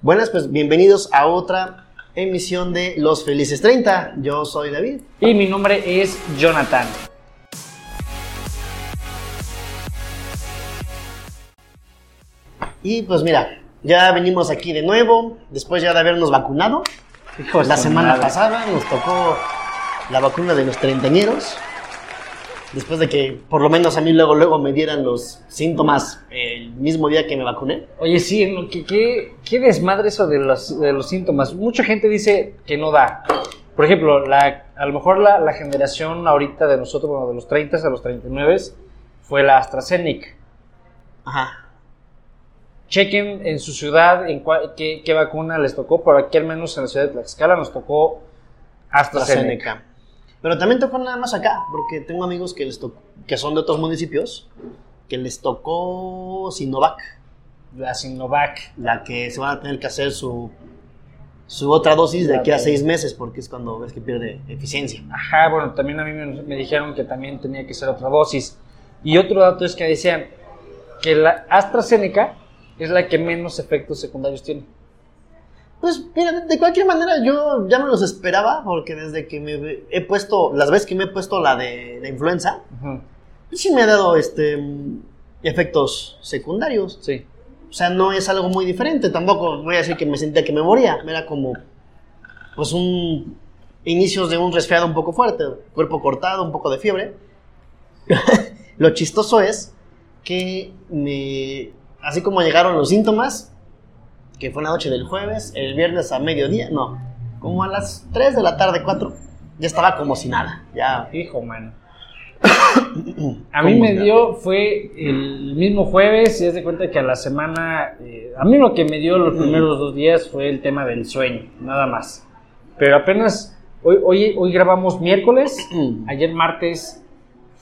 Buenas, pues bienvenidos a otra emisión de Los Felices 30. Yo soy David. Y mi nombre es Jonathan. Y pues mira, ya venimos aquí de nuevo, después ya de habernos vacunado. Hijo La semana pasada nos tocó la vacuna de los treintañeros. Después de que por lo menos a mí luego, luego me dieran los síntomas el mismo día que me vacuné. Oye, sí, ¿no? ¿Qué, qué, qué desmadre eso de los, de los síntomas. Mucha gente dice que no da. Por ejemplo, la, a lo mejor la, la generación ahorita de nosotros, bueno, de los 30 a los 39, fue la AstraZeneca. Ajá. Chequen en su ciudad en cua- qué, qué vacuna les tocó. Por aquí, al menos en la ciudad de Tlaxcala, nos tocó AstraZeneca. AstraZeneca. Pero también tocó nada más acá, porque tengo amigos que, les tocó, que son de otros municipios, que les tocó Sinovac, La Sinovac. la que se van a tener que hacer su, su otra dosis de aquí a seis meses, porque es cuando ves que pierde eficiencia. Ajá, bueno, también a mí me, me dijeron que también tenía que ser otra dosis. Y otro dato es que decían que la AstraZeneca es la que menos efectos secundarios tiene. Pues mira, de- cualquier manera yo ya me los esperaba, porque desde que me he puesto, las veces que me he puesto la de la influenza, pues sí me ha dado este efectos secundarios. Sí. O sea, no es algo muy diferente. Tampoco voy a decir que me sentía que me moría. Era como, pues, un inicios de un resfriado un poco fuerte. Cuerpo cortado, un poco de fiebre. Lo chistoso es que me, así como llegaron los síntomas, que fue la noche del jueves, el viernes a mediodía, no, como a las 3 de la tarde, 4, ya estaba como si nada. Ya, Hijo, mano. A mí ¿Cómo me dio, fue el mismo jueves, y es de cuenta que a la semana, eh, a mí lo que me dio los primeros dos días fue el tema del sueño, nada más. Pero apenas, hoy, hoy, hoy grabamos miércoles, ayer martes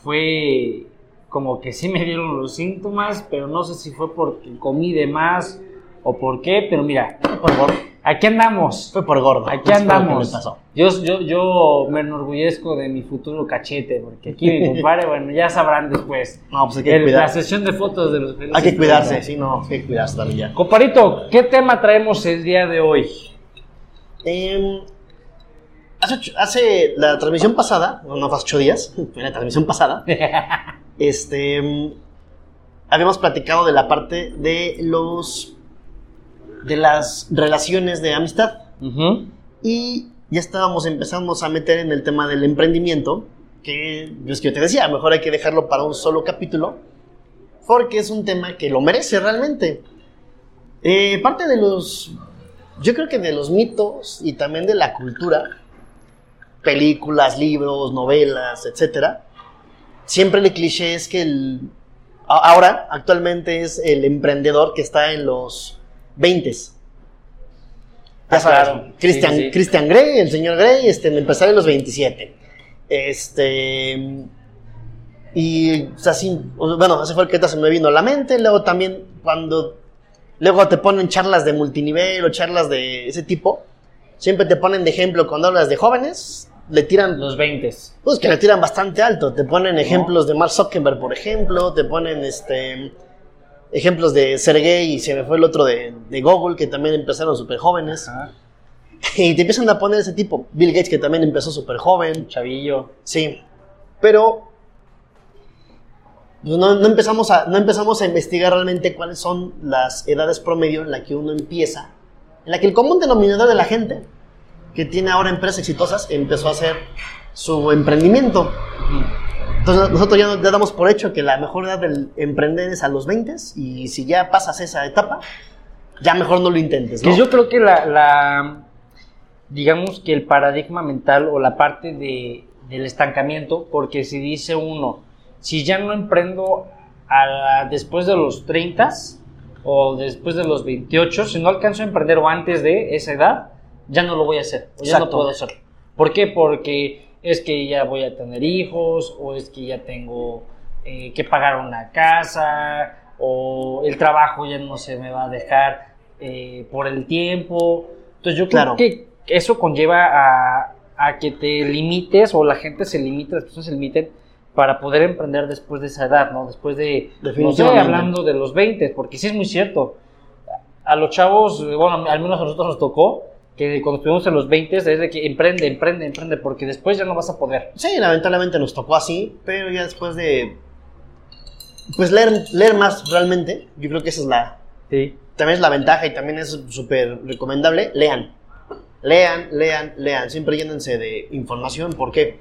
fue como que sí me dieron los síntomas, pero no sé si fue porque comí de más o por qué, pero mira, por gordo. aquí andamos. Fue por gordo. Aquí Es andamos. pasó. Yo, yo, yo me enorgullezco de mi futuro cachete, porque aquí mi compadre, bueno, ya sabrán después. No, pues hay que El- la sesión de fotos de los Hay que cuidarse, sí, no, hay que cuidarse también ya. Comparito, ¿qué tema traemos el día de hoy? Em, hace, hace la transmisión pasada, no, hace ocho días, fue la transmisión pasada, este, em, habíamos platicado de la parte de los, de las relaciones de amistad y ya estábamos empezando a meter en el tema del emprendimiento, que es que yo te decía, mejor hay que dejarlo para un solo capítulo, porque es un tema que lo merece realmente. Eh, parte de los, yo creo que de los mitos y también de la cultura, películas, libros, novelas, etcétera, siempre el cliché es que el, ahora, actualmente es el emprendedor que está en los 20 ya Ah, sabes, claro. Christian, Sí, sí. Christian Grey, el señor Grey, este, empresario de los 27. Este. Y, o sea, sí, bueno, ese fue el que se me vino a la mente. Luego también, cuando. Luego te ponen charlas de multinivel o charlas de ese tipo. Siempre te ponen de ejemplo cuando hablas de jóvenes. Le tiran. Los 20. Pues que le tiran bastante alto. Te ponen ejemplos de Mark Zuckerberg, por ejemplo. Te ponen este. Ejemplos de Sergey y se me fue el otro de, de Google, que también empezaron súper jóvenes. Y te empiezan a poner ese tipo. Bill Gates, que también empezó súper joven. Chavillo. Sí. Pero. pues, no, no empezamos a, no empezamos a investigar realmente cuáles son las edades promedio en la que uno empieza. En la que el común denominador de la gente que tiene ahora empresas exitosas empezó a hacer su emprendimiento. Entonces nosotros ya, ya damos por hecho que la mejor edad del emprender es a los 20 y si ya pasas esa etapa, ya mejor no lo intentes. ¿no? Que yo creo que la, la- digamos que el paradigma mental o la parte de, del estancamiento, porque si dice uno, si ya no emprendo a la- después de los 30 o después de los 28, si no alcanzo a emprender o antes de esa edad, ya no lo voy a hacer, o ya no Exacto. puedo hacerlo. ¿Por qué? Porque es que ya voy a tener hijos, o es que ya tengo eh, que pagar una casa, o el trabajo ya no se me va a dejar eh, por el tiempo. Entonces yo creo Claro. que eso conlleva a, a que te limites, o la gente se limite, las personas se limiten para poder emprender después de esa edad, ¿no? Después de, no sé, hablando de los 20, porque sí es muy cierto. a los chavos, bueno, al menos a nosotros nos tocó, que cuando estuvimos en los 20 es de que emprende, emprende, emprende, porque después ya no vas a poder. Sí, lamentablemente nos tocó así, pero ya después de. Pues leer, leer más realmente, yo creo que esa es la. Sí. También es la ventaja y también es súper recomendable. Lean. Lean, lean, lean. Siempre llénense de información. ¿Por qué?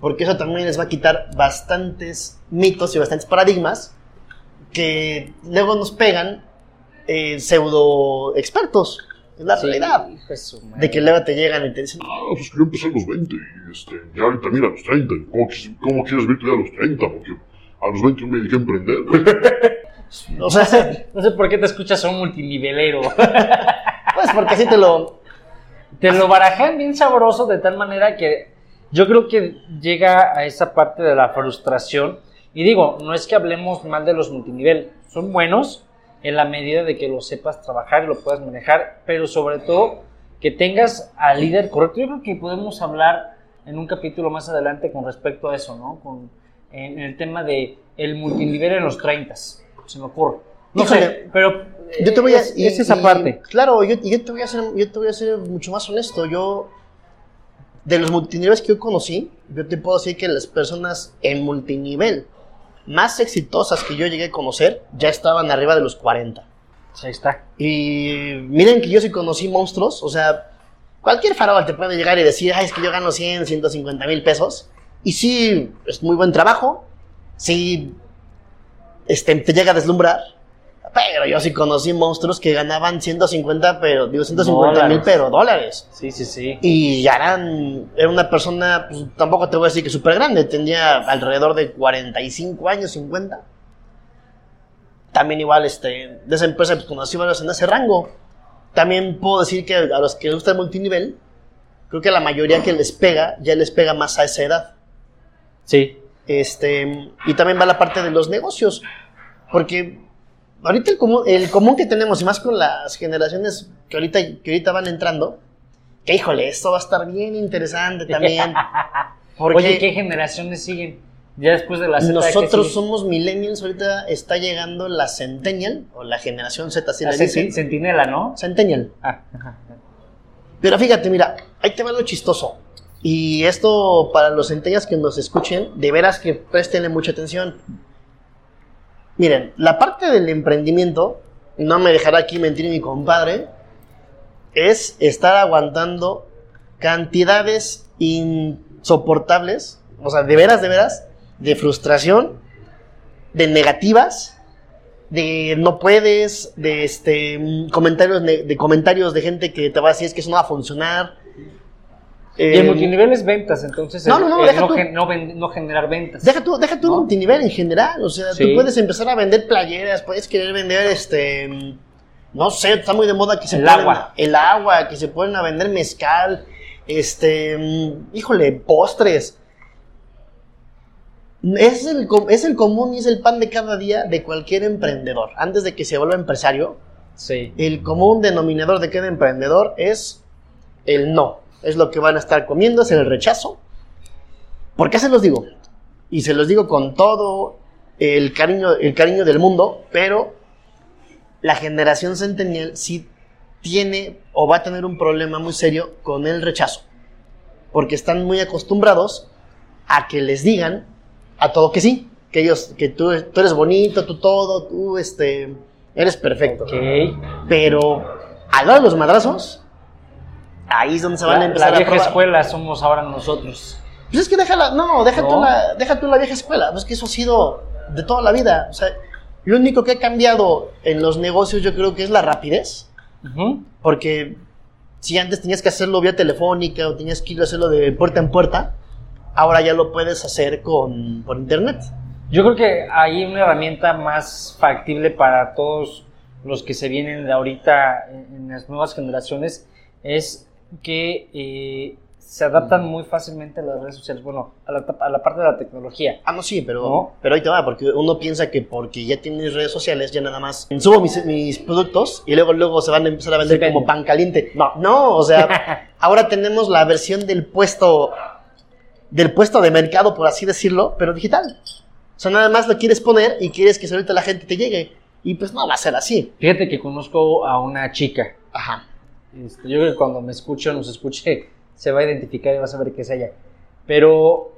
Porque eso también les va a quitar bastantes mitos y bastantes paradigmas que luego nos pegan eh, pseudo expertos. Es la Sí, realidad. hijo de que luego te llegan y te dicen, Ah, pues que yo empecé a los 20 y este, ya ahorita mira a los 30. ¿Cómo, cómo quieres ver tú ya a los 30? Porque a los 20 yo me dediqué a emprender. o sea, No sé por qué te escuchas a un multinivelero. pues porque así te lo, te lo barajan bien sabroso de tal manera que yo creo que llega a esa parte de la frustración. Y digo, no es que hablemos mal de los multinivel, son buenos en la medida de que lo sepas trabajar y lo puedas manejar, pero sobre todo que tengas al líder correcto. Yo creo que podemos hablar en un capítulo más adelante con respecto a eso, ¿no? Con, en, el tema de el multinivel en los 30, se me ocurre. No sé, pero Yo te voy a. es, y- es esa y- parte. Claro, yo, te voy a ser, yo te voy a ser mucho más honesto. Yo. De los multiniveles que yo conocí, yo te puedo decir que las personas en multinivel más exitosas que yo llegué a conocer ya estaban arriba de los 40. Ahí está. Y miren que yo sí conocí monstruos, o sea, cualquier farol te puede llegar y decir, ay, es que yo gano 100, 150 mil pesos. Y sí, es muy buen trabajo, sí, este, te llega a deslumbrar. Pero yo sí conocí monstruos que ganaban 150, pero digo 150 mil, pero dólares. Sí, sí, sí. Y ya eran, era una persona, pues, tampoco te voy a decir que súper grande, tenía alrededor de 45 años, 50. También igual, este, de esa empresa pues, conocí varios en ese rango. También puedo decir que a los que les gusta el multinivel, creo que la mayoría que les pega, ya les pega más a esa edad. Sí. Este, y también va la parte de los negocios, porque ahorita el común, el común que tenemos, y más con las generaciones que ahorita, que ahorita van entrando, que híjole, esto va a estar bien interesante también. Porque Oye, ¿qué generaciones siguen? Ya después de la Z, ¿qué nosotros somos millennials, ahorita está llegando la Centennial, o la generación Z, así La dicen. Centinela, ¿no? Centennial. Ah, ajá. Pero fíjate, mira, ahí te va lo chistoso. Y esto para los centellas que nos escuchen, de veras que prestenle mucha atención. Miren, la parte del emprendimiento, no me dejará aquí mentir mi compadre, es estar aguantando cantidades insoportables, o sea, de veras, de veras, de frustración, de negativas, de no puedes, de este mm, comentarios ne- de comentarios de gente que te va a decir es que eso no va a funcionar. Y el Eh, multinivel es ventas, entonces no, el- no, no, el deja no, tú. gen- no ven- no generar ventas. Deja tú, deja tú ¿No? el multinivel en general, o sea, Sí. tú puedes empezar a vender playeras, puedes querer vender este no sé, está muy de moda que se El ponen- agua. el agua, que se ponen a vender mezcal, este, híjole, postres. Es el, com- es el común y es el pan de cada día de cualquier emprendedor. Antes de que se vuelva empresario, Sí. el común denominador de cada emprendedor es el no. Es lo que van a estar comiendo, es el rechazo. ¿Por qué se los digo? Y se los digo con todo el cariño, el cariño del mundo, pero la generación centennial sí tiene o va a tener un problema muy serio con el rechazo. Porque están muy acostumbrados a que les digan a todo que sí. Que ellos, que tú, tú eres bonito, tú todo, tú este, eres perfecto. Ok. Pero al lado de los madrazos, ahí es donde se van a La, empezar la a vieja probar. escuela somos ahora nosotros. Pues es que déjala, no, deja, No. Tú la, deja tú la vieja escuela, pues que eso ha sido de toda la vida. O sea, lo único que ha cambiado en los negocios yo creo que es la rapidez, porque si antes tenías que hacerlo vía telefónica o tenías que ir a hacerlo de puerta en puerta, ahora ya lo puedes hacer con, por internet. Yo creo que hay una herramienta más factible para todos los que se vienen de ahorita en, en las nuevas generaciones es que eh, se adaptan muy fácilmente a las redes sociales, bueno, a la, a la parte de la tecnología. Ah, no, sí, pero, ¿No? pero ahí te va, porque uno piensa que porque ya tienes redes sociales, ya nada más subo mis, mis productos y luego luego se van a empezar a vender como pan caliente. No, no, o sea, ahora tenemos la versión del puesto, del puesto de mercado, por así decirlo, pero digital. O sea, nada más lo quieres poner y quieres que ahorita la gente te llegue. Y pues no va a ser así. Fíjate que conozco a una chica. Ajá. Este, yo creo que cuando me escuche o nos escuche, se va a identificar y va a saber que es ella. Pero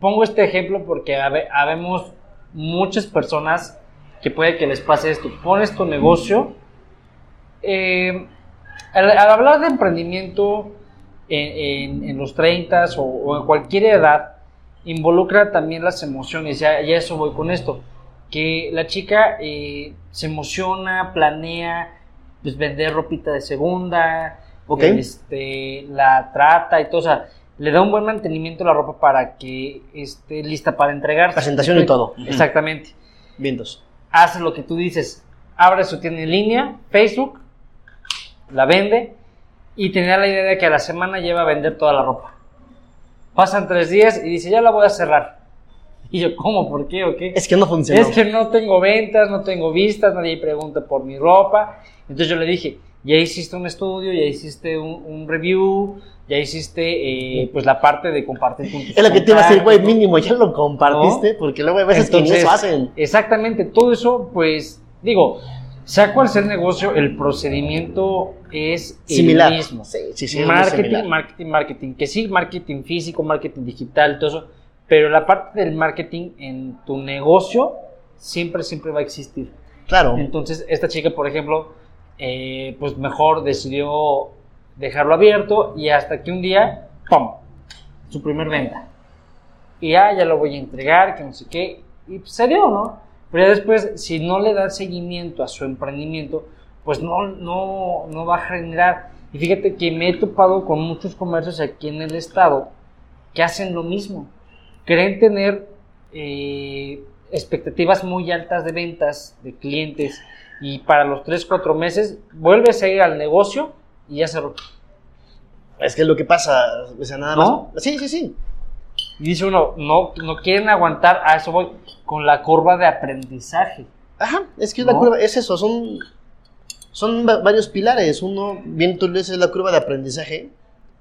pongo este ejemplo porque habe- habemos muchas personas que puede que les pase esto. Pones tu negocio. eh, al, hablar de emprendimiento en, en- los 30 o, o en cualquier edad, involucra también las emociones. Ya, ya eso voy con esto. Que la chica eh, se emociona, planea pues, vender ropita de segunda, este, la trata y todo. O sea, le da un buen mantenimiento a la ropa para que esté lista para entregar. Presentación y todo. Exactamente. Vientos. Hace lo que tú dices. Abre su tienda en línea, Facebook, la vende y tenía la idea de que a la semana lleva a vender toda la ropa. Pasan tres días y dice, ya la voy a cerrar. Y yo, ¿cómo? ¿Por qué? ¿O qué? Es que no funcionó. Es que no tengo ventas, no tengo vistas, nadie pregunta por mi ropa. Entonces yo le dije, ya hiciste un estudio, ya hiciste un, un review, ya hiciste eh, pues la parte de compartir con tus Es lo que te iba a decir, güey, mínimo ya lo compartiste, porque luego hay veces que Entonces, eso hacen. Exactamente, todo eso, pues, digo, sea cual sea el negocio, el procedimiento es Similar. el mismo. Sí, sí, sí, marketing, marketing, marketing. Que sí, marketing físico, marketing digital, todo eso. Pero la parte del marketing en tu negocio siempre, siempre va a existir. Claro. Entonces, esta chica, por ejemplo, eh, pues mejor decidió dejarlo abierto y hasta que un día, ¡pum! Su primer venta. Y ya, ya lo voy a entregar, que no sé qué. Y pues, se dio, ¿no? Pero ya después, si no le da seguimiento a su emprendimiento, pues no, no, no va a generar. Y fíjate que me he topado con muchos comercios aquí en el estado que hacen lo mismo. Creen tener eh, expectativas muy altas de ventas, de clientes, y para los 3, 4 meses vuelves a ir al negocio y ya cerró. Es que lo que pasa, o sea, nada más. ¿No? Sí, sí, sí. Y dice uno, no, no quieren aguantar, a eso voy, con la curva de aprendizaje. Ajá, es que es la ¿No? curva, es eso, son, son va- varios pilares. Uno, bien tú dices, es la curva de aprendizaje.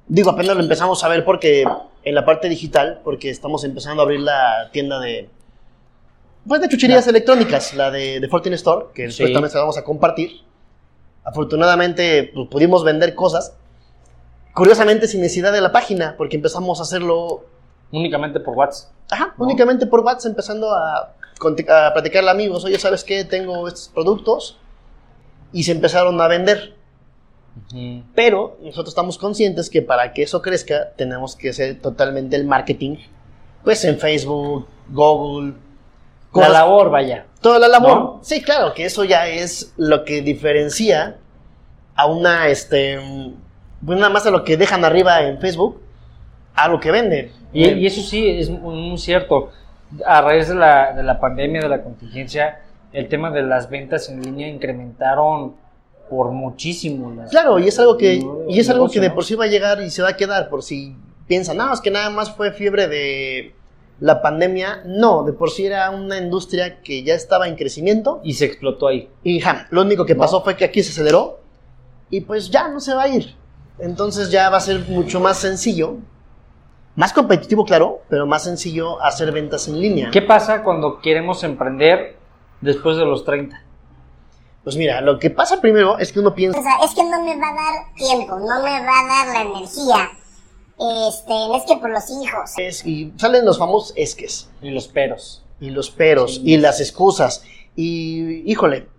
Digo, apenas lo empezamos a ver porque en la parte digital, porque estamos empezando a abrir la tienda de, pues de chucherías electrónicas, la de, de Fortune Store, que después Sí. también se la vamos a compartir. Afortunadamente, pues, pudimos vender cosas. Curiosamente, sin necesidad de la página, porque empezamos a hacerlo Únicamente por WhatsApp. Ajá, ¿no? únicamente por WhatsApp empezando a, a platicarle a amigos, oye, ¿sabes qué? Tengo estos productos y se empezaron a vender. Pero nosotros estamos conscientes que para que eso crezca tenemos que hacer totalmente el marketing, pues en Facebook, Google, La labor, vaya. toda la labor. ¿No? Sí, claro, que eso ya es lo que diferencia a una, este, pues nada más a lo que dejan arriba en Facebook, a lo que venden. Y, y eso sí es muy cierto. A raíz de la, de la pandemia, de la contingencia, el tema de las ventas en línea incrementaron por muchísimo. las- Claro, y es algo que, y es algo que de por sí va a llegar y se va a quedar, por si piensan, no, es que nada más fue fiebre de la pandemia. No, de por sí era una industria que ya estaba en crecimiento. Y se explotó ahí. Y ja, lo único que No. pasó fue que aquí se aceleró y pues ya no se va a ir. Entonces ya va a ser mucho más sencillo, más competitivo, claro, pero más sencillo hacer ventas en línea. ¿Qué pasa cuando queremos emprender después de los 30? Pues mira, lo que pasa primero es que uno piensa, O sea, es que no me va a dar tiempo, no me va a dar la energía. Este, es que por los hijos. es- y salen los famosos esques. Y los peros. y los peros Sí. y las excusas y híjole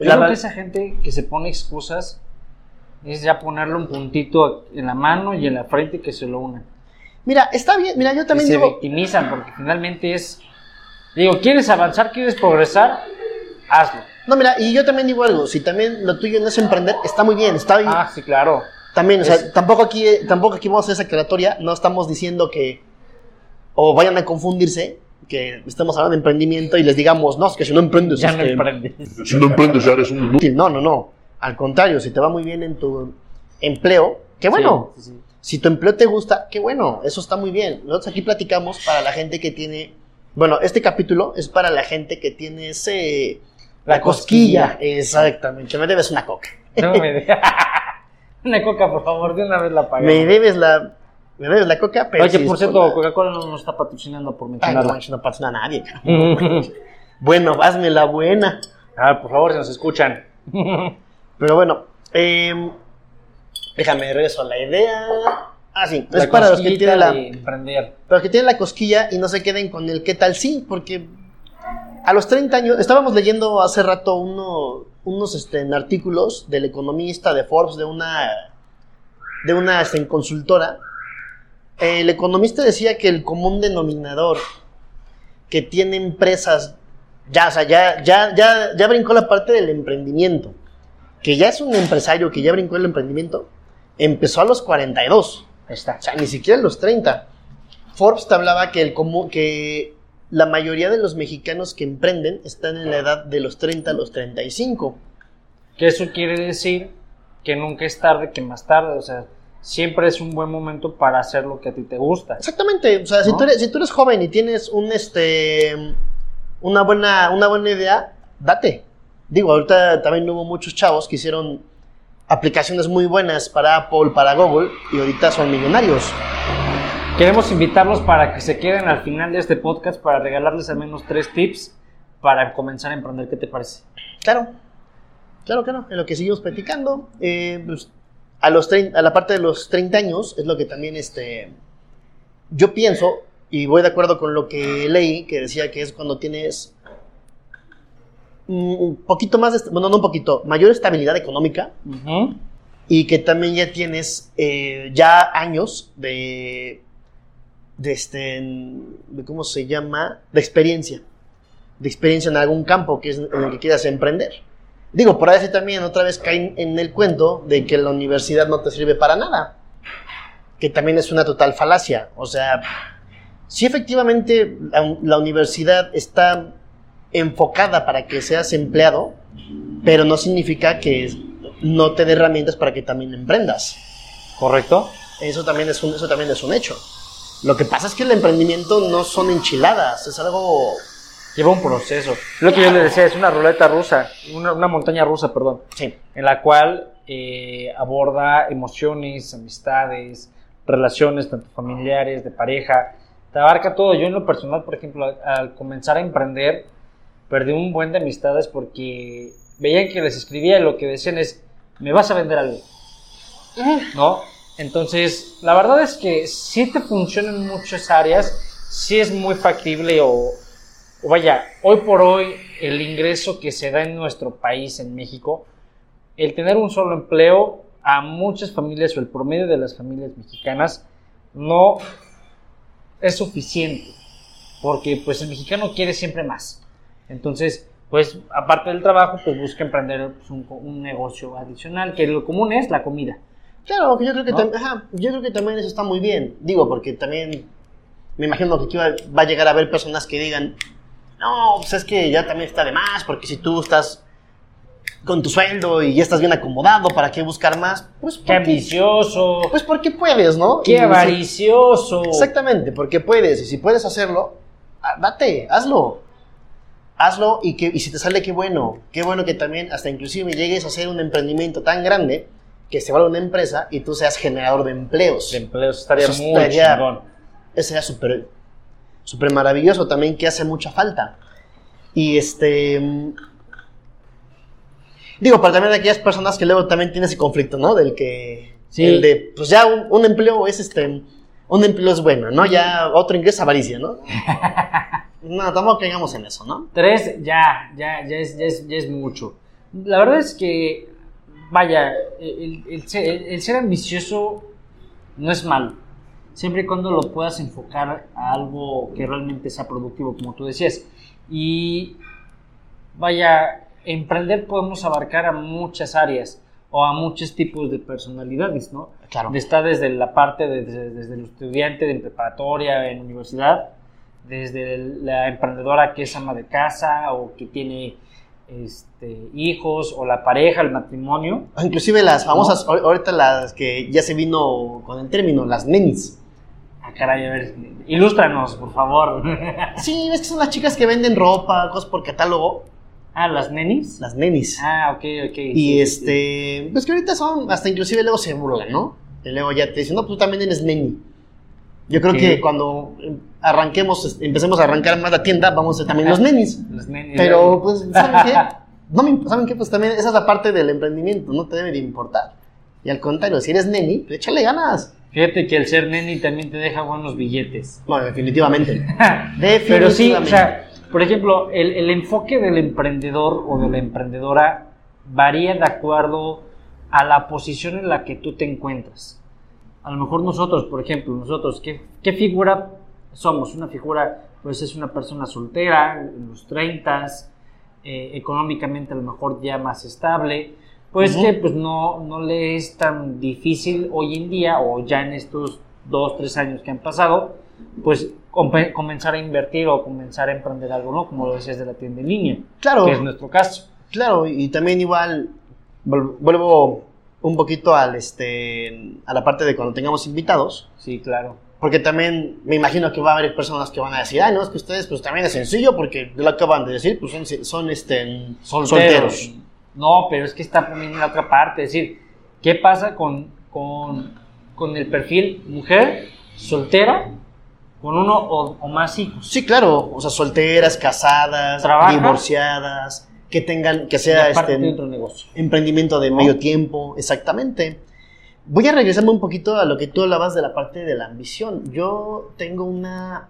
Yo la creo que esa gente que se pone excusas es ya ponerle un puntito en la mano y en la frente que se lo unan. mira está bien mira yo también se digo victimizan porque finalmente es... Digo, ¿quieres avanzar? ¿Quieres progresar? Hazlo. No mira y yo también digo algo si también lo tuyo no es emprender está muy bien está bien Ah, sí, claro. también o sea es- tampoco aquí tampoco aquí vamos a hacer esa aclaratoria no estamos diciendo que o vayan a confundirse que estemos hablando de emprendimiento y les digamos no es que si no emprendes Ya no que emprendes. Si no emprendes ya eres un inútil. no no no al contrario si te va muy bien en tu empleo qué bueno Sí, sí, sí. Si tu empleo te gusta, qué bueno, eso está muy bien. Nosotros aquí platicamos para la gente que tiene, bueno, este capítulo es para la gente que tiene ese, la, La cosquilla. cosquilla. Exactamente, me debes una coca. No me de- Una coca, por favor, de una vez la pagamos. Me debes la, me debes la coca, pero... Oye, por es cierto, la- Coca-Cola no nos está patrocinando por Ay, no mencionarla. no pasa a nadie. Bueno, hazme la buena. Ah, por favor, si nos escuchan. Pero bueno, eh, déjame regreso a la idea. Ah, sí, es La para los que tienen la, emprender. para los que tienen la cosquilla y no se queden con el qué tal sí, porque a los 30 años, estábamos leyendo hace rato uno, unos este, en artículos del economista de Forbes, de una, de una este, consultora. El economista decía que el común denominador que tiene empresas, ya, o sea, ya, ya, ya, ya brincó la parte del emprendimiento, que ya es un empresario que ya brincó el emprendimiento, empezó a los 42. Ahí está. O sea, ni siquiera los 30. Forbes te hablaba que, el común, que la mayoría de los mexicanos que emprenden están en la edad de los 30 a los 35. Que eso quiere decir que nunca es tarde que más tarde. O sea, siempre es un buen momento para hacer lo que a ti te gusta. Exactamente. O sea, si, tú eres, si tú eres joven y tienes un este una buena, una buena idea, date. Digo, ahorita también hubo muchos chavos que hicieron aplicaciones muy buenas para Apple, para Google, y ahorita son millonarios. Queremos invitarlos para que se queden al final de este podcast para regalarles al menos tres tips para comenzar a emprender. ¿Qué te parece? Claro, claro, claro. En lo que seguimos platicando, eh, pues, a, los a la parte de los 30 años es lo que también este, yo pienso, y voy de acuerdo con lo que leí, que decía que es cuando tienes un poquito más, de bueno, no un poquito, mayor estabilidad económica y que también ya tienes eh, ya años de, de este, de cómo se llama, de experiencia, de experiencia en algún campo que es en el que quieras emprender. Digo, por ahí también otra vez caen en el cuento de que la universidad no te sirve para nada, que también es una total falacia. O sea, sí efectivamente la, la universidad está enfocada para que seas empleado, pero no significa que no te dé herramientas para que también emprendas. ¿Correcto? Eso también es un, eso también es un hecho. Lo que pasa es que el emprendimiento no son enchiladas, es algo... Lleva un proceso. Lo que yo les decía es una ruleta rusa, una, una montaña rusa, perdón, Sí, en la cual eh, aborda emociones, amistades, relaciones, tanto familiares, de pareja. Te abarca todo. Yo en lo personal, por ejemplo, al, al comenzar a emprender, perdí un buen de amistades porque veían que les escribía y lo que decían es, me vas a vender algo. ¿no? Entonces, la verdad es que sí te funciona en muchas áreas, sí es muy factible o, vaya, hoy por hoy el ingreso que se da en nuestro país, en México, el tener un solo empleo a muchas familias o el promedio de las familias mexicanas no es suficiente, porque pues el mexicano quiere siempre más. Entonces, pues aparte del trabajo, pues busca emprender pues, un, un negocio adicional, que lo común es la comida. Claro, yo creo que, ¿No? tam- ajá, yo creo que también eso está muy bien. Digo, porque también me imagino que aquí va, va a llegar a haber personas que digan, no, pues es que ya también está de más, porque si tú estás con tu sueldo y ya estás bien acomodado, ¿para qué buscar más? Pues ¡Qué porque, ambicioso! pues porque puedes, ¿no? ¡Qué avaricioso! Exactamente, porque puedes, y si puedes hacerlo, ah, date, hazlo. Hazlo y, que, y si te sale, qué bueno. Qué bueno que también hasta inclusive llegues a hacer un emprendimiento tan grande que se vuelva una empresa y tú seas generador de empleos. De empleos estaría Eso muy estaría- chingón. Eso sería súper súper maravilloso también que hace mucha falta. Y este... mm, Digo, para también aquellas personas que luego también tienen ese conflicto, ¿no? Del que... Sí. El de, pues ya un, un empleo es este... Un empleo es bueno, ¿no? Ya otro ingreso es avaricia, ¿no? No, tampoco caigamos en eso, ¿no? Tres, ya, ya, ya es, ya, es, ya es mucho. La verdad es que, vaya, el, el ser, el- el ser ambicioso no es malo. Siempre y cuando lo puedas enfocar a algo que realmente sea productivo, como tú decías. Y, vaya, emprender podemos abarcar a muchas áreas o a muchos tipos de personalidades, ¿no? Claro. Está desde la parte de- desde, desde el estudiante de preparatoria, en universidad, desde la emprendedora que es ama de casa o que tiene este, hijos o la pareja, el matrimonio. O Inclusive las famosas, ahor- ahorita las que ya se vino con el término, las nenis. Ah, caray, a ver, ilústranos, por favor. Sí, es que son las chicas que venden ropa, cosas por catálogo. ah, las nenis. Las nenis. Ah, ok, ok. Y sí, sí, sí. este, pues que ahorita son, hasta inclusive luego se burlan, ¿no? Y luego ya te dicen, no, pues tú también eres neni. Yo creo que cuando em, arranquemos, empecemos a arrancar más la tienda, vamos a ser también los nenis. Las nenis. Pero, pues, ¿saben qué? no me, ¿saben qué? Pues también esa es la parte del emprendimiento, no te debe de importar. Y al contrario, si eres neni, pues échale ganas. Fíjate que el ser neni también te deja buenos billetes. No, definitivamente. Pero sí, o Definitivamente. sea, por ejemplo, el, el enfoque del emprendedor o de la emprendedora varía de acuerdo a la posición en la que tú te encuentras. A lo mejor nosotros, por ejemplo, nosotros, ¿qué, qué figura somos? Una figura, pues es una persona soltera, en los 30, eh, económicamente a lo mejor ya más estable, pues Ujú. que pues no, no le es tan difícil hoy en día o ya en estos dos, tres años que han pasado, pues comenzar a invertir o comenzar a emprender algo, ¿no? Como lo decías de la tienda en línea, Claro. que es nuestro caso. Claro, y también igual vuelvo un poquito al este a la parte de cuando tengamos invitados, Sí, claro. porque también me imagino que va a haber personas que van a decir, "Ay, no, es que ustedes pues también es sencillo porque lo acaban de decir, pues son, son este solteros." No, pero es que está también en la otra parte. Es decir, ¿qué pasa con, con, con el perfil mujer soltera con uno o, o más hijos? Sí, claro, o sea, solteras, casadas, Trabaja. divorciadas, que tengan que sea este de otro negocio. emprendimiento de medio tiempo, exactamente. Voy a regresarme un poquito a lo que tú hablabas de la parte de la ambición. Yo tengo una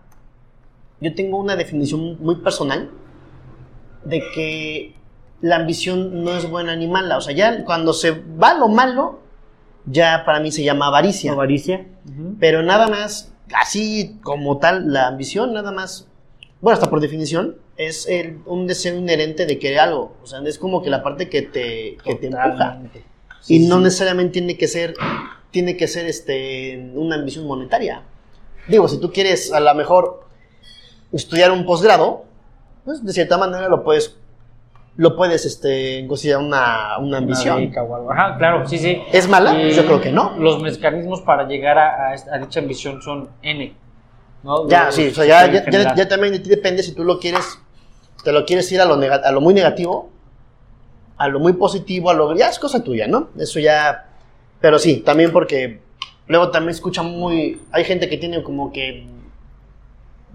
yo tengo una definición muy personal de que la ambición no es buena ni mala, o sea, ya cuando se va lo malo ya para mí se llama avaricia. Avaricia. Pero nada más, así como tal, la ambición, nada más, bueno, hasta por definición, es el- un deseo inherente de querer algo. O sea, es como que la parte que te, que te empuja. Y no sí. necesariamente tiene que ser, tiene que ser este, una ambición monetaria. Digo, si tú quieres a lo mejor estudiar un posgrado, pues de cierta manera lo puedes, lo puedes este, considerar una, una ambición. Ajá, claro, sí, sí. ¿Es mala? Yo creo que no. Los mecanismos para llegar a, a dicha ambición son N. ¿no? Ya, sí, o sea, ya, ya, ya también de ti depende si tú lo quieres, te lo quieres ir a lo, a lo muy negativo, a lo muy positivo, a lo ya es cosa tuya, ¿no? Eso ya, pero sí, también porque luego también escucha muy, hay gente que tiene como que,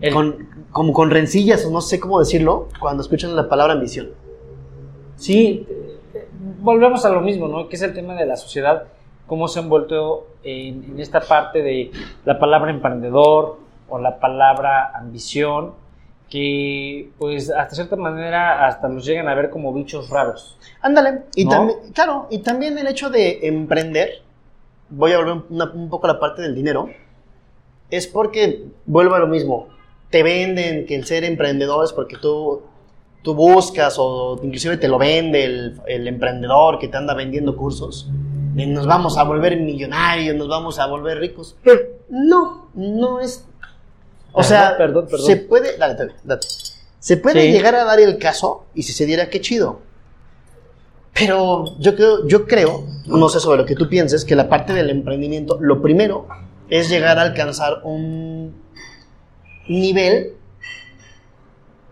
El- con, como con rencillas o no sé cómo decirlo, cuando escuchan la palabra ambición. Sí, volvemos a lo mismo, ¿no? Que es el tema de la sociedad, cómo se ha envuelto en, en esta parte de la palabra emprendedor o la palabra ambición, que pues hasta cierta manera hasta los llegan a ver como bichos raros. Ándale, y ¿No? también, claro, y también el hecho de emprender, voy a volver una- un poco a la parte del dinero, es porque, vuelvo a lo mismo, te venden que el ser emprendedor es porque tú, tú buscas o inclusive te lo vende el, el emprendedor que te anda vendiendo cursos, de nos vamos a volver millonarios, nos vamos a volver ricos. No, no es... O Perdón, sea, perdón, perdón. se puede... Dale, dale, dale. Se puede Sí. llegar a dar el caso y si se diera, qué chido. Pero yo creo, yo creo, no sé sobre lo que tú pienses, que la parte del emprendimiento, lo primero es llegar a alcanzar un nivel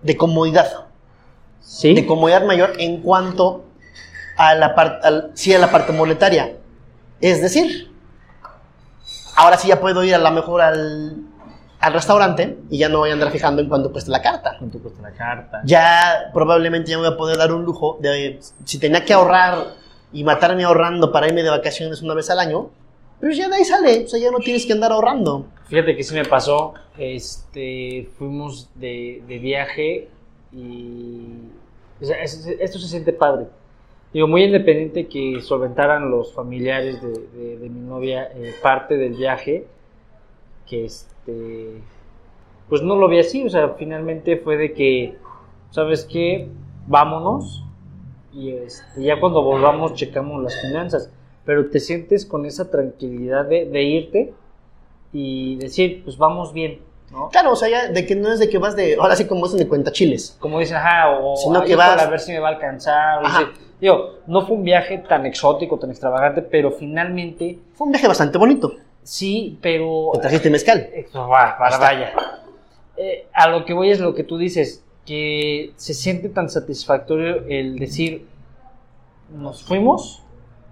de comodidad, Sí. de comodidad mayor en cuanto a la parte, sí a la parte monetaria. Es decir, ahora sí ya puedo ir a lo mejor al, al restaurante y ya no voy a andar fijando en cuánto cuesta la carta ¿Cuánto cuesta la carta? ya probablemente ya me voy a poder dar un lujo de si tenía que ahorrar y matarme ahorrando para irme de vacaciones una vez al año, pero ya de ahí sale, o sea, ya no tienes que andar ahorrando. Fíjate que sí me pasó, este, fuimos de, de viaje y o sea, es- es- esto se siente padre. Digo, muy independiente que solventaran los familiares de, de- de mi novia eh, parte del viaje, que este, pues no lo vi así, o sea, finalmente fue de que, ¿sabes qué? Vámonos y este, ya cuando volvamos checamos las finanzas, pero te sientes con esa tranquilidad de, de irte y decir, pues vamos bien, ¿no? Claro, o sea, ya de que no es de que vas de, ahora sí como es de cuenta chiles. Como dicen, ajá, o Sino "Ay, que para vas- ver si me va a alcanzar. Ajá. digo, no fue un viaje tan exótico, tan extravagante, pero finalmente Fue un viaje bastante bonito. Sí, pero... Te trajiste mezcal. Eh, para, está. vaya. Eh, a lo que voy es lo que tú dices, que se siente tan satisfactorio el decir, nos fuimos,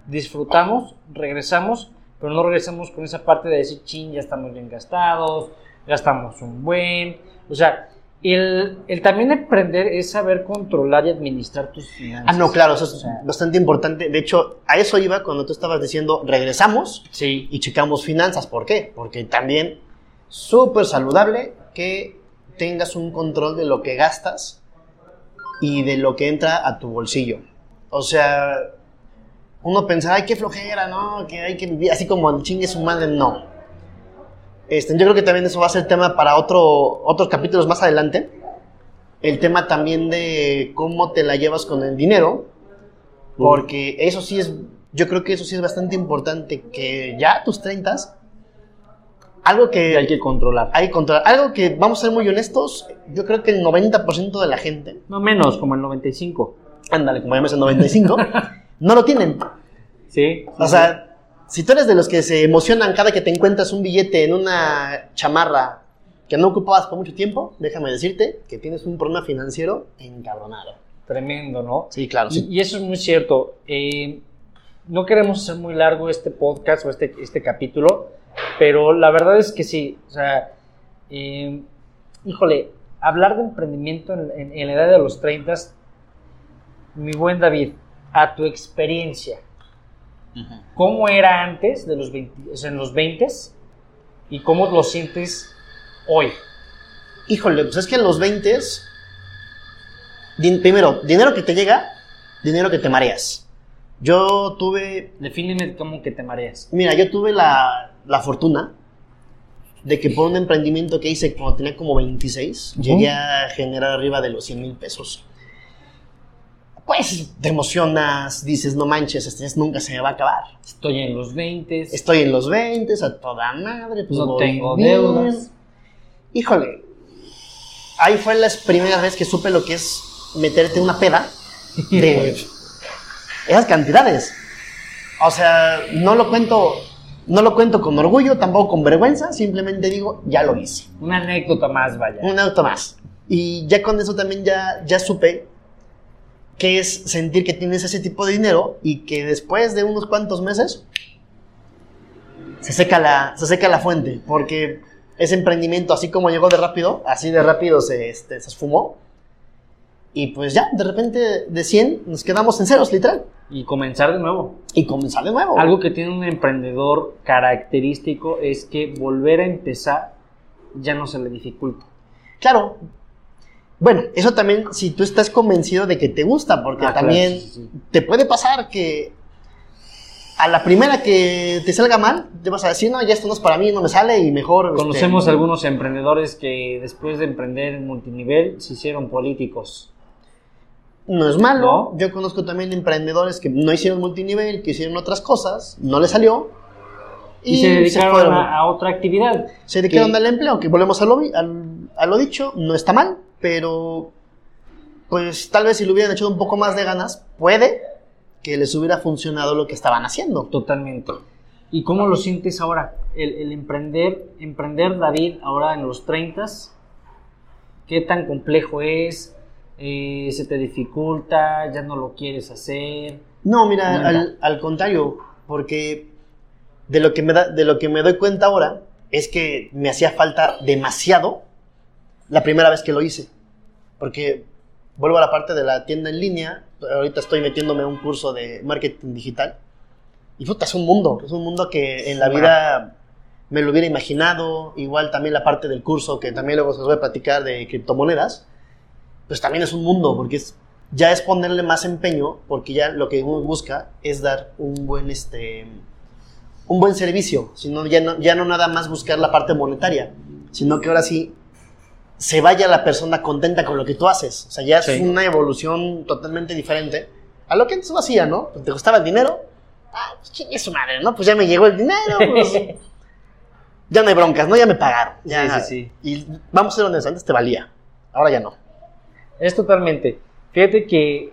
disfrutamos, regresamos, pero no regresamos con esa parte de decir, chin, ya estamos bien gastados, gastamos un buen. O sea, el, el también emprender es saber controlar y administrar tus finanzas. Ah, no, claro, eso es O sea, bastante importante. De hecho, a eso iba cuando tú estabas diciendo, regresamos Sí. y checamos finanzas. ¿Por qué? Porque también súper saludable que tengas un control de lo que gastas y de lo que entra a tu bolsillo. O sea, uno pensaba, ay, qué flojera, ¿no? Que hay que vivir así como chingue su madre, no. Este, yo creo que también eso va a ser tema para otro, otros capítulos más adelante. El tema también de cómo te la llevas con el dinero. Porque eso sí es, yo creo que eso sí es bastante importante, que ya a tus 30 algo que hay que controlar. hay que controlar, algo que vamos a ser muy honestos, yo creo que el 90% de la gente, No menos, como el 95. ándale, como llamas el 95, no lo tienen. Sí. O sea, si tú eres de los que se emocionan cada que te encuentras un billete en una chamarra que no ocupabas por mucho tiempo, déjame decirte que tienes un problema financiero encabronado. tremendo, ¿no? Sí, claro, Y, eso es muy cierto. Eh, no queremos hacer muy largo este podcast o este, este capítulo, pero la verdad es que sí. O sea, eh, híjole, hablar de emprendimiento en, en- en la edad de los 30, mi buen David, a tu experiencia, ¿cómo era antes de los 20, o sea, en los 20 y cómo lo sientes hoy? Híjole, pues es que en los 20 primero, dinero que te llega, dinero que te mareas. Yo tuve Defíneme cómo que te mareas. Mira, yo tuve la, la fortuna de que por un emprendimiento que hice cuando tenía como 26, Ujú. llegué a generar arriba de los 100 mil pesos. Pues te emocionas, dices, no manches, este nunca se me va a acabar. Estoy en los 20. Estoy en los 20, a toda madre, pues No tengo bien. deudas. Híjole, ahí fue la primera vez que supe lo que es meterte una peda de esas cantidades. O sea, no lo cuento, no lo cuento con orgullo, tampoco con vergüenza, simplemente digo, ya lo hice. Una anécdota más, vaya. Un auto más. Y ya con eso también ya, ya supe que es sentir que tienes ese tipo de dinero y que después de unos cuantos meses se seca la, se seca la fuente. Porque ese emprendimiento, así como llegó de rápido, así de rápido se, este, se esfumó. Y pues ya, de repente de 100 nos quedamos en ceros, literal. Y comenzar de nuevo. Y comenzar de nuevo. Algo que tiene un emprendedor característico es que volver a empezar ya no se le dificulta. Claro. Bueno, eso también si tú estás convencido de que te gusta, porque Ah, también sí. te puede pasar que a la primera que te salga mal, te vas a decir, no, ya esto no es para mí, no me sale y mejor... este, Conocemos algunos emprendedores que después de emprender en multinivel se hicieron políticos. No es malo. ¿No? Yo conozco también emprendedores que no hicieron multinivel, que hicieron otras cosas, no les salió. Y, se dedicaron a, a otra actividad. Se dedicaron que- al empleo, que volvemos lo, a lo dicho, no está mal, pero pues tal vez si le hubieran echado un poco más de ganas, puede que les hubiera funcionado lo que estaban haciendo. Totalmente. ¿Y cómo lo sientes ahora? El, el emprender, emprender David ahora en los 30, ¿qué tan complejo es? Eh, ¿Se te dificulta? ¿Ya no lo quieres hacer? No, mira, al, al contrario, porque de lo, que me da, de lo que me doy cuenta ahora es que me hacía falta demasiado la primera vez que lo hice. Porque vuelvo a la parte de la tienda en línea, ahorita estoy metiéndome en un curso de marketing digital. Y puta, es un mundo, es un mundo que en la vida me lo hubiera imaginado. Igual también la parte del curso, que también luego se os voy a platicar de criptomonedas, pues también es un mundo, porque es, ya es ponerle más empeño, porque ya lo que uno busca es dar un buen, este, un buen servicio, sino ya no, ya no nada más buscar la parte monetaria, sino que ahora sí se vaya la persona contenta con lo que tú haces. O sea, ya es Sí. una evolución totalmente diferente a lo que antes uno hacía, ¿no? Te gustaba el dinero, ah, pues chingue su madre, ¿no? Pues ya me llegó el dinero, pues, ya no hay broncas, ¿no? Ya me pagaron. Ya, Sí, sí, Y vamos a ser honestos, antes te valía, ahora ya no. Es totalmente. Fíjate que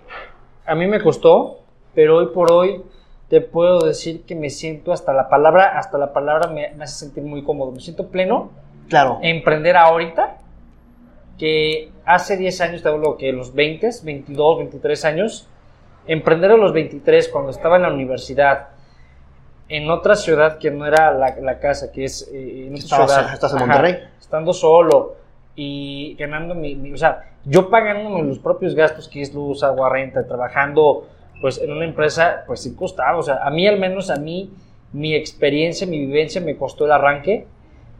a mí me costó, pero hoy por hoy te puedo decir que me siento hasta la palabra, hasta la palabra me, me hace sentir muy cómodo. Me siento pleno. Claro. Emprender ahorita, que hace 10 años, te hablo que los 20, 22, 23 años, emprender a los 23 cuando estaba en la universidad, en otra ciudad que no era la, la casa, que es eh, en otra Estabas- ciudad. estás en Ajá, Monterrey. estando solo, y ganando mi, mi- o sea, yo pagándome los propios gastos que es luz, agua, renta, trabajando pues en una empresa, pues sí costaba, o sea, a mí al menos a mí mi experiencia, mi vivencia me costó el arranque,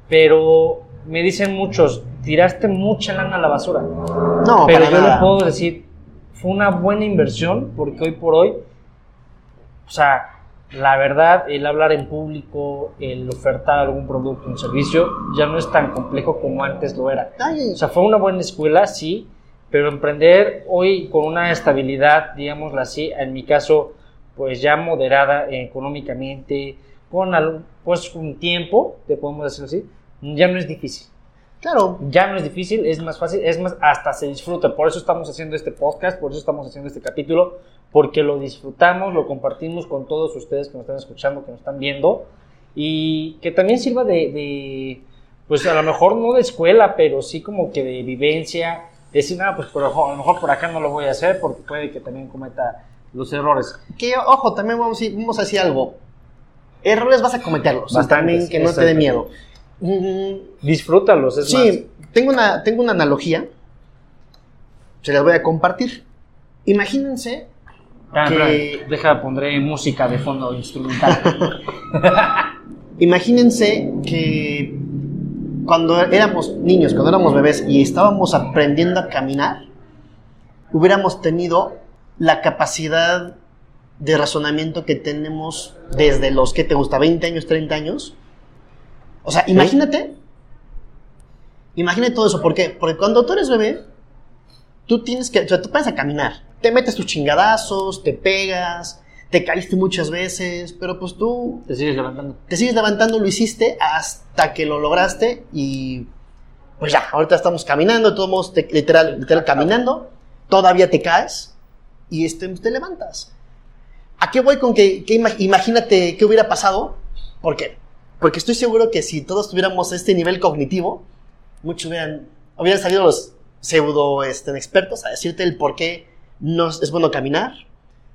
pero me dicen muchos, tiraste mucha lana a la basura. No, Pero para yo nada. le puedo decir, fue una buena inversión porque hoy por hoy, o sea, la verdad, el hablar en público, el ofertar algún producto, un servicio, ya no es tan complejo como antes lo era. O sea, fue una buena escuela, sí, pero emprender hoy con una estabilidad, digámoslo así, en mi caso, pues ya moderada económicamente, con pues un tiempo, te podemos decir así, ya no es difícil claro. ya no es difícil, es más fácil, es más, hasta se disfruta. Por eso estamos haciendo este podcast, por eso estamos haciendo este capítulo, porque lo disfrutamos, lo compartimos con todos ustedes que nos están escuchando, que nos están viendo, y que también sirva de, de, pues a lo mejor no de escuela, pero sí como que de vivencia, decir, nada, pues por, a lo mejor por acá no lo voy a hacer, porque puede que también cometa los errores. Que, ojo, también vamos a, decir- vamos a decir algo. Errores vas a cometerlos. Bastantes, también que no te dé exacto. Disfrútalos, es sí, tengo una, tengo una analogía. Se las voy a compartir. Imagínense. Ah, que- Deja, pondré música de fondo instrumental. Imagínense que cuando éramos niños, cuando éramos bebés y estábamos aprendiendo a caminar, hubiéramos tenido la capacidad de razonamiento que tenemos desde los que te gusta 20 años, 30 años. O sea, imagínate. Imagínate todo eso. ¿Por qué? Porque cuando tú eres bebé, tú tienes que. O sea, tú pasas a caminar. Te metes tus chingadazos, te pegas, te caíste muchas veces, pero pues tú Te sigues levantando. te sigues levantando, lo hiciste hasta que lo lograste y pues ya, ahorita estamos caminando, todos te, literal, literal caminando, todavía te caes y este, te levantas. ¿A qué voy con que, que ima- imagínate qué hubiera pasado? ¿Por qué? Porque estoy seguro que si todos tuviéramos este nivel cognitivo, muchos hubieran, hubieran salido los pseudo este, expertos a decirte el por qué no es bueno caminar,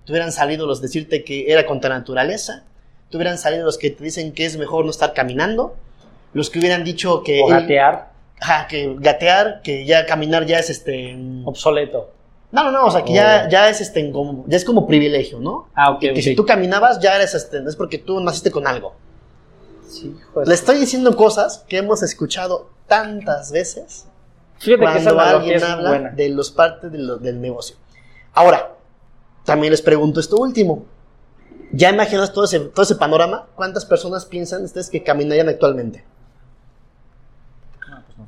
te hubieran salido los decirte que era contra la naturaleza, te hubieran salido los que te dicen que es mejor no estar caminando, los que hubieran dicho que, O gatear. ajá, que gatear, que ya caminar ya es este... Obsoleto. No, no, no, o sea, que ya, ya es este, como, ya es como privilegio, ¿no? Ah, ok. Que, que ok. si tú caminabas ya eres este, es porque tú naciste con algo. Sí, Le estoy diciendo cosas que hemos escuchado tantas veces Fíjate que esa cuando alguien es habla buena. de los partes de lo- del negocio. Ahora, también les pregunto esto último. ¿Ya imaginas todo ese, todo ese panorama? ¿Cuántas personas piensan ustedes que caminarían actualmente? No, pues no.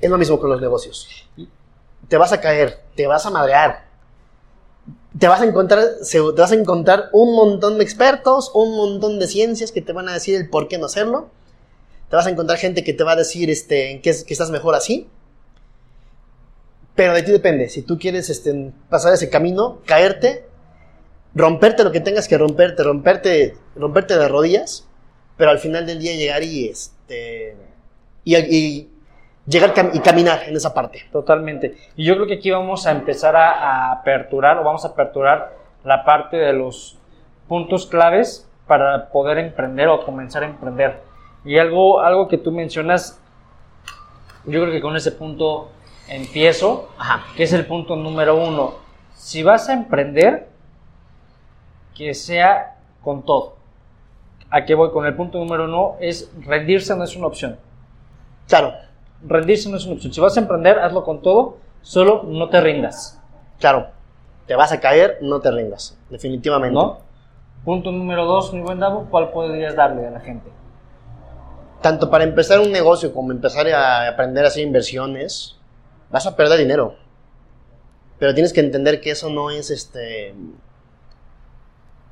Es lo mismo con los negocios. Te vas a caer, te vas a madrear. Te vas a encontrar, te vas a encontrar un montón de expertos, un montón de ciencias que te van a decir el por qué no hacerlo. Te vas a encontrar gente que te va a decir este, que, es- que estás mejor así. Pero de ti depende. Si tú quieres este, pasar ese camino, caerte, romperte lo que tengas que romperte, romperte, romperte de rodillas, pero al final del día llegar y este y, y llegar cam- y caminar en esa parte. Totalmente. Y yo creo que aquí vamos a empezar a, a aperturar o vamos a aperturar la parte de los puntos claves para poder emprender o comenzar a emprender. Y algo, algo que tú mencionas, yo creo que con ese punto empiezo, Ajá. que es el punto número uno. Si vas a emprender, que sea con todo. ¿A qué voy con el punto número uno? Es rendirse no es una opción. Claro, Rendirse no es una opción. Si vas a emprender, hazlo con todo, solo no te rindas. claro. Te vas a caer, no te rindas. Definitivamente. ¿No? Punto número dos, mi buen Davo, ¿cuál podrías darle a la gente? Tanto para empezar un negocio como empezar a aprender a hacer inversiones, vas a perder dinero. Pero tienes que entender que eso no es este.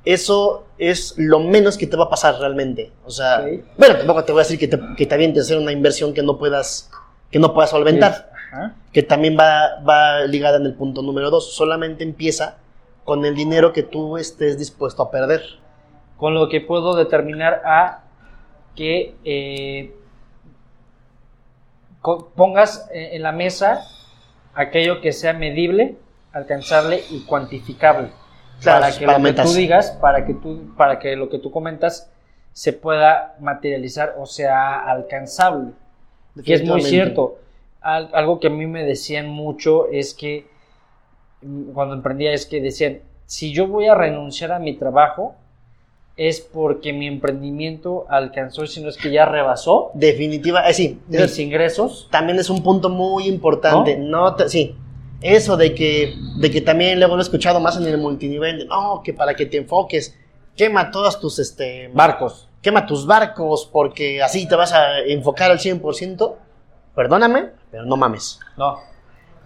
Eso es lo menos que te va a pasar realmente. O sea, bueno, tampoco te voy a decir que te, que te avientes a hacer una inversión que no puedas, que no puedas solventar. Ajá. que también va, va ligada en el punto número dos. Solamente empieza con el dinero que tú estés dispuesto a perder. Con lo que puedo determinar a que eh, pongas eh, en la mesa aquello que sea medible, alcanzable y cuantificable. Claro, para que para lo que tú digas, para que tú, para que lo que tú comentas se pueda materializar o sea alcanzable. Que es muy cierto. al- algo que a mí me decían mucho es que mm, cuando emprendía es que decían, si yo voy a renunciar a mi trabajo es porque mi emprendimiento alcanzó, si no es que ya rebasó Definitiva, eh, sí, mis ingresos. también es un punto muy importante. No, te- sí. Eso de que, de que también luego lo he escuchado más en el multinivel, de, no, que para que te enfoques, quema todas tus, este, Barcos. quema tus barcos porque así te vas a enfocar al 100%. Perdóname, pero no mames. No.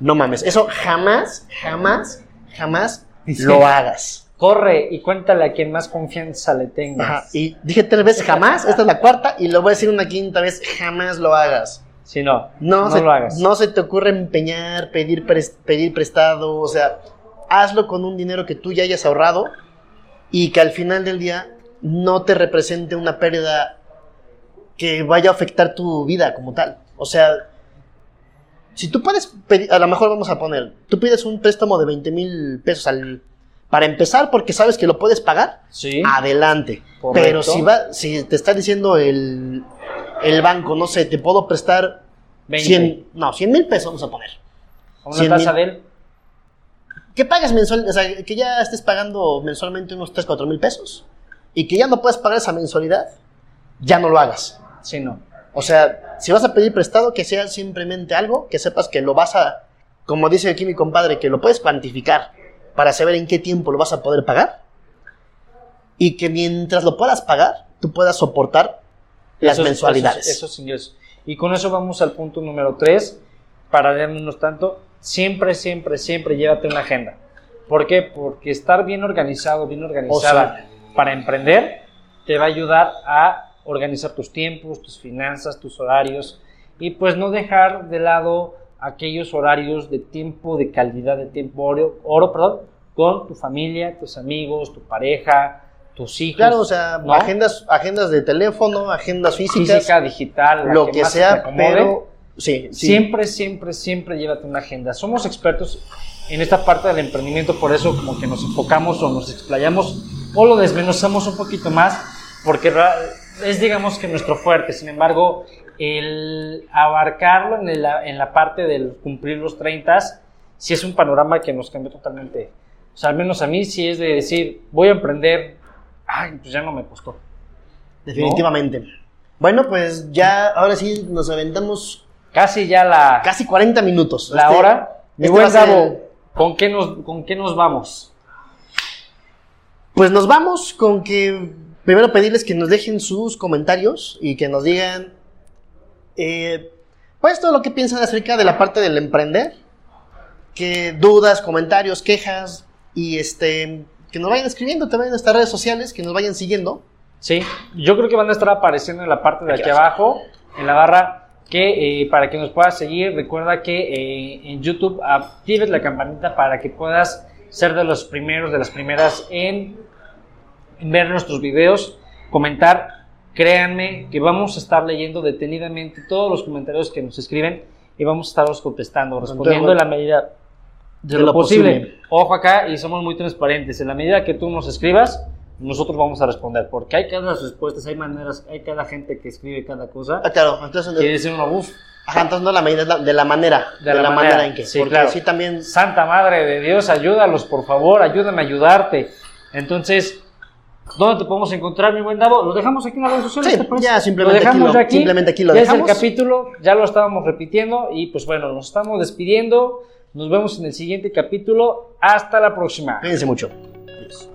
No mames. Eso jamás, jamás, jamás lo hagas. Corre y cuéntale a quien más confianza le tengas. Ajá. Y dije tres veces jamás, esta es la cuarta, y lo voy a decir una quinta vez, jamás lo hagas. Si no, No, no se, lo hagas. no se te ocurre empeñar, pedir, pedir prestado, o sea, hazlo con un dinero que tú ya hayas ahorrado y que al final del día no te represente una pérdida que vaya a afectar tu vida como tal. O sea, si tú puedes pedir, a lo mejor vamos a poner, tú pides un préstamo de 20 mil pesos al, para empezar porque sabes que lo puedes pagar, Sí. adelante. Correcto. Pero si va, si te está diciendo el, el banco, no sé, te puedo prestar 20. 100, no, 100 mil pesos vamos a poner. A una 100 tasa de él. Que pagues mensual, o sea, que ya estés pagando mensualmente unos 3, 4 mil pesos y que ya no puedes pagar esa mensualidad, ya no lo hagas. Sí, no. O sea, si vas a pedir prestado, que sea simplemente algo que sepas que lo vas a, como dice aquí mi compadre, que lo puedes cuantificar para saber en qué tiempo lo vas a poder pagar y que mientras lo puedas pagar, tú puedas soportar las Esos- mensualidades. Esos, esos ingresos. Y con eso vamos al punto número 3, para leernos tanto. Siempre, siempre, siempre llévate una agenda. ¿Por qué? Porque estar bien organizado, bien organizada para emprender, te va a ayudar a organizar tus tiempos, tus finanzas, tus horarios y pues no dejar de lado aquellos horarios de tiempo de calidad, de tiempo oro, oro perdón, con tu familia, tus amigos, tu pareja, tus hijos. Claro, o sea, ¿no? agendas, agendas de teléfono, agendas físicas, física, digital, lo que más te sea, acomode. pero sí, sí. Siempre, siempre, siempre llévate una agenda. Somos expertos en esta parte del emprendimiento, por eso como que nos enfocamos o nos explayamos o lo desmenuzamos un poquito más, porque es digamos que nuestro fuerte. Sin embargo, el abarcarlo en, el- en la parte del cumplir los 30, sí es un panorama que nos cambió totalmente. O sea, al menos a mí sí es de decir, voy a emprender, ay, pues ya no me costó. definitivamente. Bueno, pues ya, ahora sí nos aventamos Casi ya la... casi 40 minutos. la Este- hora. Mi este buen Gabo, ¿con qué, nos, ¿con qué nos vamos? Pues nos vamos con que primero pedirles que nos dejen sus comentarios y que nos digan, eh, pues todo lo que piensan acerca de la parte del emprender, que dudas, comentarios, quejas y este que nos vayan escribiendo también en nuestras redes sociales, que nos vayan siguiendo. Sí, yo creo que van a estar apareciendo en la parte de aquí, Aquí abajo, en la barra, que eh, para que nos puedas seguir, recuerda que eh, en YouTube actives la campanita para que puedas ser de los primeros, de las primeras en, en ver nuestros videos, comentar. Créanme que vamos a estar leyendo detenidamente todos los comentarios que nos escriben y vamos a estarlos contestando, respondiendo en la medida de, lo, posible. Ojo acá y somos muy transparentes. En la medida que tú nos escribas, nosotros vamos a responder. Porque hay cada respuestas, hay maneras, hay cada gente que escribe cada cosa. Ah, claro, entonces, Quiere decir uno, uff, ajá, entonces no la medida es la- de la manera, de, la, manera, en que, Sí, porque claro. sí también Santa Madre de Dios, ayúdalos, por favor, ayúdame a ayudarte. Entonces, ¿dónde te podemos encontrar, mi buen Davo? ¿Lo dejamos aquí en las redes sociales? Sí, te ya, simplemente lo dejamos aquí lo- ya aquí. simplemente aquí lo Ya dejamos. es el capítulo, ya lo estábamos repitiendo y pues bueno, nos estamos despidiendo. Nos vemos en el siguiente capítulo. Hasta la próxima. cuídense mucho. Adiós.